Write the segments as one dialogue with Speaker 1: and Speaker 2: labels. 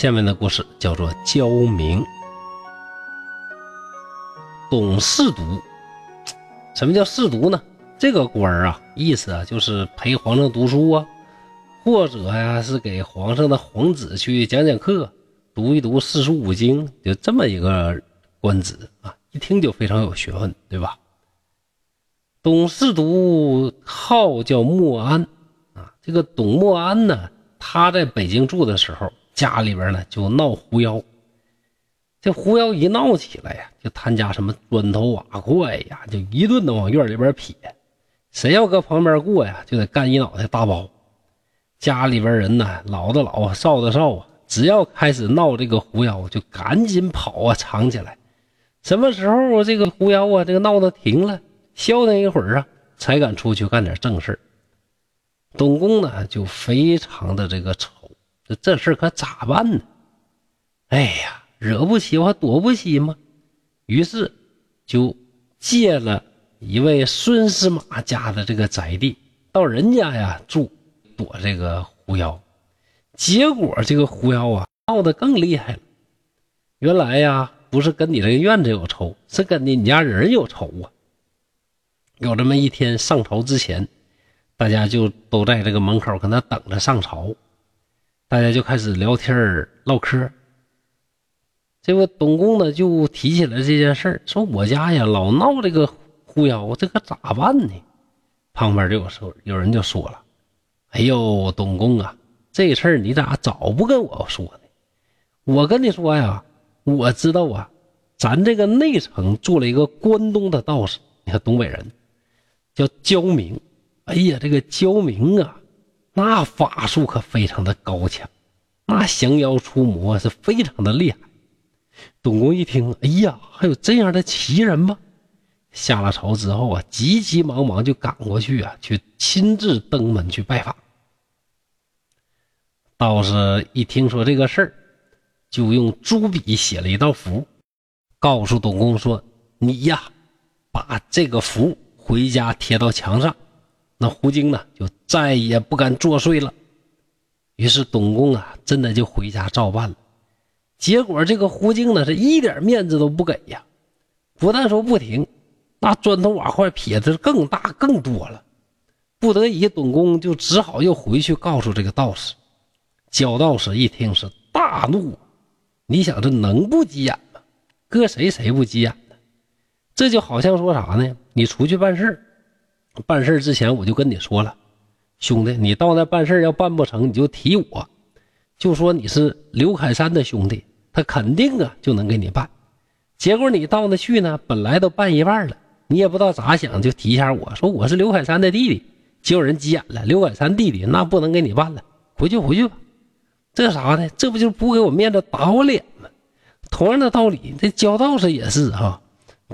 Speaker 1: 下面的故事叫做焦明。董侍读，什么叫侍读呢？这个官儿啊，意思啊就是陪皇上读书啊，或者呀是给皇上的皇子去讲讲课，读一读四书五经，就这么一个官职啊，一听就非常有学问，对吧？董侍读号叫莫安啊，这个董莫安呢，他在北京住的时候。家里边呢就闹狐妖，这狐妖一闹起来呀，就他家什么砖头瓦块呀，就一顿的往院里边撇。谁要搁旁边过呀，就得干一脑袋大包。家里边人呢，老的老，少的少啊，只要开始闹这个狐妖，就赶紧跑啊，藏起来。什么时候这个狐妖啊，这个闹的停了，消停一会儿啊，才敢出去干点正事董公呢，就非常的这个愁。这事可咋办呢？哎呀，惹不起我还躲不起吗？于是就借了一位孙司马家的这个宅地，到人家呀住，躲这个狐妖。结果这个狐妖啊闹得更厉害了。原来呀，不是跟你这个院子有仇，是跟你家人有仇啊。有这么一天上朝之前，大家就都在这个门口搁那等着上朝。大家就开始聊天唠嗑。这个董公呢就提起来这件事儿说我家呀老闹这个狐妖，这可咋办呢？旁边就有说有人就说了：“哎呦，董公啊，这事儿你咋早不跟我说呢？我跟你说呀，我知道啊，咱这个内城住了一个关东的道士，你看东北人叫焦明。哎呀，这个焦明啊。”那法术可非常的高强，那降妖除魔是非常的厉害。董公一听，哎呀，还有这样的奇人吗？下了朝之后啊，急急忙忙就赶过去啊，去亲自登门去拜访。道士一听说这个事儿，就用朱笔写了一道符，告诉董公说：“你呀，把这个符回家贴到墙上。”那胡精呢，就再也不敢作祟了。于是董公啊，真的就回家照办了。结果这个胡精呢，是一点面子都不给呀。不但说不停，那砖头瓦块撇的更大更多了。不得已，董公就只好又回去告诉这个道士。焦道士一听是大怒，你想这能不急眼吗？搁谁谁不急眼呢？这就好像说啥呢？你出去办事办事之前我就跟你说了，兄弟，你到那办事要办不成，你就提我，就说你是刘凯山的兄弟，他肯定啊就能给你办。结果你到那去呢，本来都办一半了，你也不知道咋想，就提一下我说我是刘凯山的弟弟，结果人急眼了。刘凯山弟弟那不能给你办了，回去回去吧。这啥呢？这不就不给我面子，打我脸吗？同样的道理，这焦道士也是哈。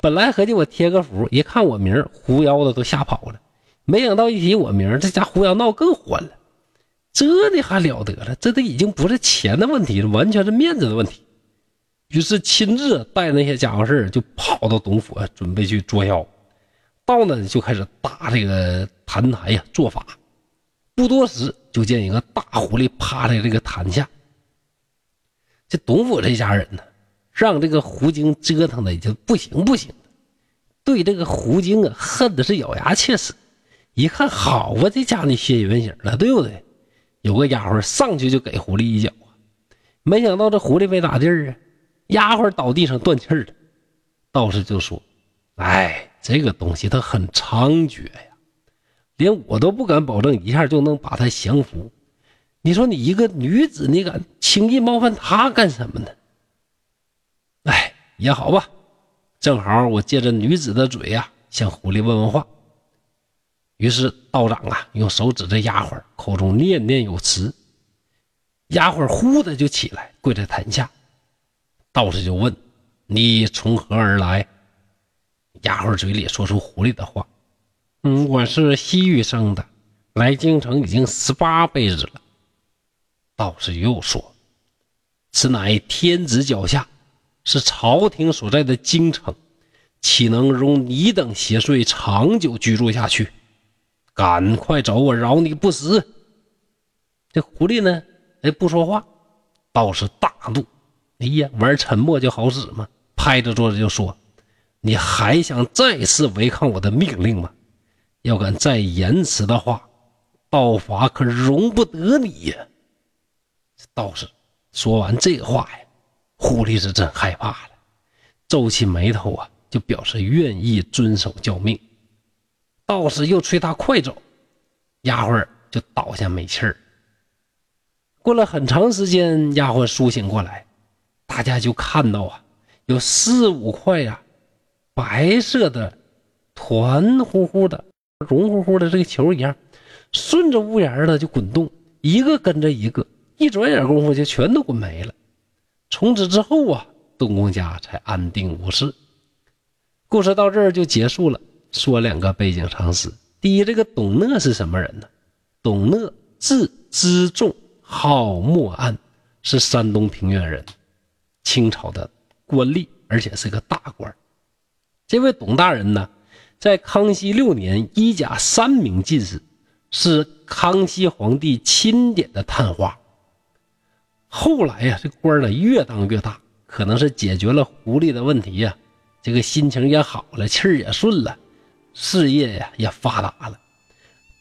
Speaker 1: 本来合计我贴个符，一看我名，狐妖的都吓跑了。没想到一提我名，这家胡妖闹更欢了。这的还了得了？这都已经不是钱的问题了，完全是面子的问题。于是亲自带那些家伙事就跑到董府，准备去捉妖。到那就开始搭这个坛台呀，做法。不多时，就见一个大狐狸趴在这个坛下。这董府这家人呢？让这个狐精折腾的已经不行不行的，对这个狐精啊恨的是咬牙切齿。一看好啊，这家你血原形了，对不对？有个丫鬟上去就给狐狸一脚啊，没想到这狐狸没咋地儿啊，丫鬟倒地上断气了。道士就说：“哎，这个东西它很猖獗呀，连我都不敢保证一下就能把它降服。你说你一个女子，你敢轻易冒犯它干什么呢？”哎，也好吧，正好我借着女子的嘴呀，向狐狸问问话。于是道长啊，用手指着丫鬟，口中念念有词。丫鬟忽的就起来，跪在坛下。道士就问：“你从何而来？”丫鬟嘴里说出狐狸的话：“嗯，我是西域生的，来京城已经十八辈子了。”道士又说：“此乃天子脚下。”是朝廷所在的京城，岂能容你等邪祟长久居住下去？赶快走，我饶你不死！这狐狸呢？哎，不说话。道士大怒：“哎呀，玩沉默就好使吗？”拍着桌子就说：“你还想再次违抗我的命令吗？要敢再延迟的话，道法可容不得你呀！”道士说完这话呀，狐狸是真害怕了，皱起眉头啊，就表示愿意遵守教命。道士又催他快走，丫鬟就倒下没气儿。过了很长时间，丫鬟苏醒过来，大家就看到啊，有四五块呀，白色的团乎乎的、绒乎乎的这个球一样，顺着屋檐呢就滚动，一个跟着一个。一转眼功夫就全都滚没了。从此之后啊，东宫家才安定无事。故事到这儿就结束了。说两个背景常识：第一，这个董讷是什么人呢？董讷字知仲，号默庵，是山东平原人，清朝的官吏，而且是个大官。这位董大人呢，在康熙六年一甲三名进士，是康熙皇帝钦点的探花。后来呀，这官呢越当越大，可能是解决了狐狸的问题呀，这个心情也好了，气儿也顺了，事业呀也发达了。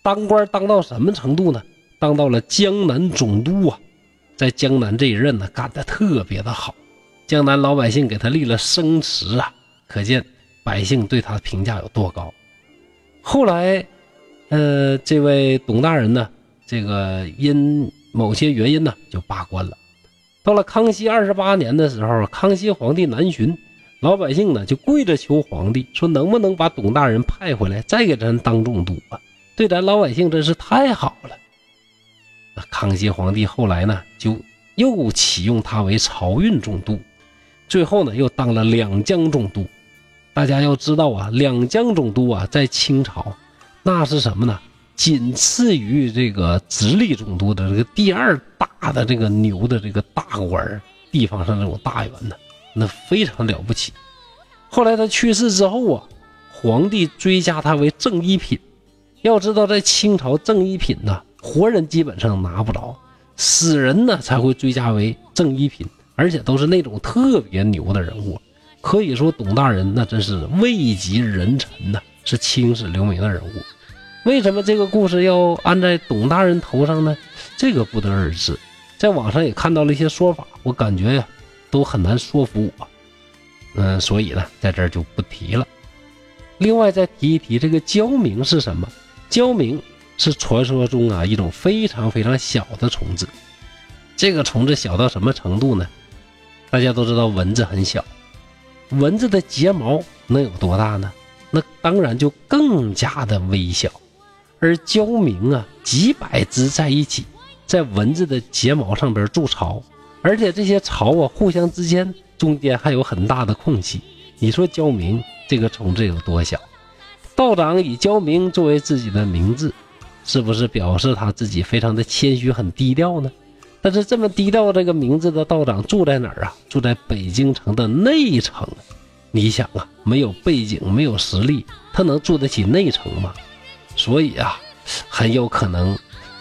Speaker 1: 当官当到什么程度呢？当到了江南总督啊，在江南这一任呢干得特别的好，江南老百姓给他立了生祠啊，可见百姓对他的评价有多高。后来，呃，这位董大人呢，这个因某些原因呢就罢官了。到了康熙二十八年的时候，康熙皇帝南巡，老百姓呢就跪着求皇帝，说能不能把董大人派回来，再给咱当总督啊？对咱老百姓真是太好了。康熙皇帝后来呢，就又启用他为漕运总督，最后呢又当了两江总督。大家要知道啊，两江总督啊，在清朝那是什么呢？仅次于这个直隶总督的这个第二大的这个牛的这个大官地方上这种大员呢，那非常了不起。后来他去世之后啊，皇帝追加他为正一品。要知道，在清朝正一品呢，活人基本上拿不着，死人呢才会追加为正一品，而且都是那种特别牛的人物。可以说，董大人那真是位极人臣呐，是青史留名的人物。为什么这个故事要安在董大人头上呢？这个不得而知。在网上也看到了一些说法，我感觉呀，都很难说服我。嗯，所以呢，在这儿就不提了。另外再提一提，这个焦明是什么？焦明是传说中啊一种非常非常小的虫子。这个虫子小到什么程度呢？大家都知道蚊子很小，蚊子的睫毛能有多大呢？那当然就更加的微小。而焦明啊，几百只在一起，在蚊子的睫毛上边筑巢，而且这些巢啊，互相之间中间还有很大的空隙。你说焦明这个虫子有多小？道长以焦明作为自己的名字，是不是表示他自己非常的谦虚、很低调呢？但是这么低调这个名字的道长住在哪儿啊？住在北京城的内城。你想啊，没有背景、没有实力，他能住得起内城吗？所以啊，很有可能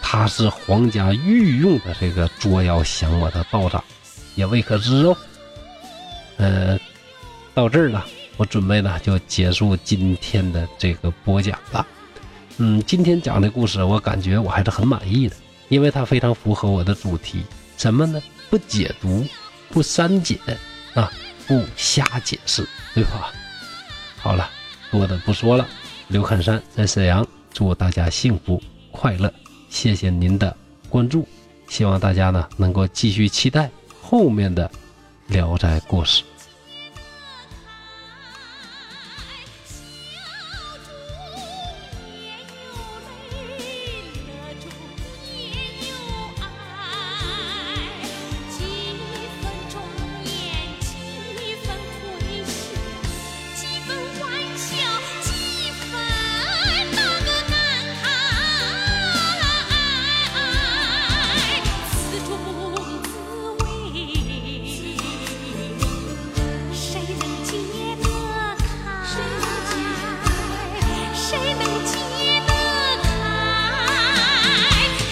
Speaker 1: 他是皇家御用的这个捉妖降魔的道长，也未可知哦。呃，到这儿呢，我准备呢就结束今天的这个播讲了。嗯，今天讲的故事，我感觉我还是很满意的，因为它非常符合我的主题，什么呢？不解读，不删减啊，不瞎解释，对吧？好了，多的不说了。刘汉山在沈阳。祝大家幸福快乐，谢谢您的关注，希望大家呢能够继续期待后面的《聊斋故事》。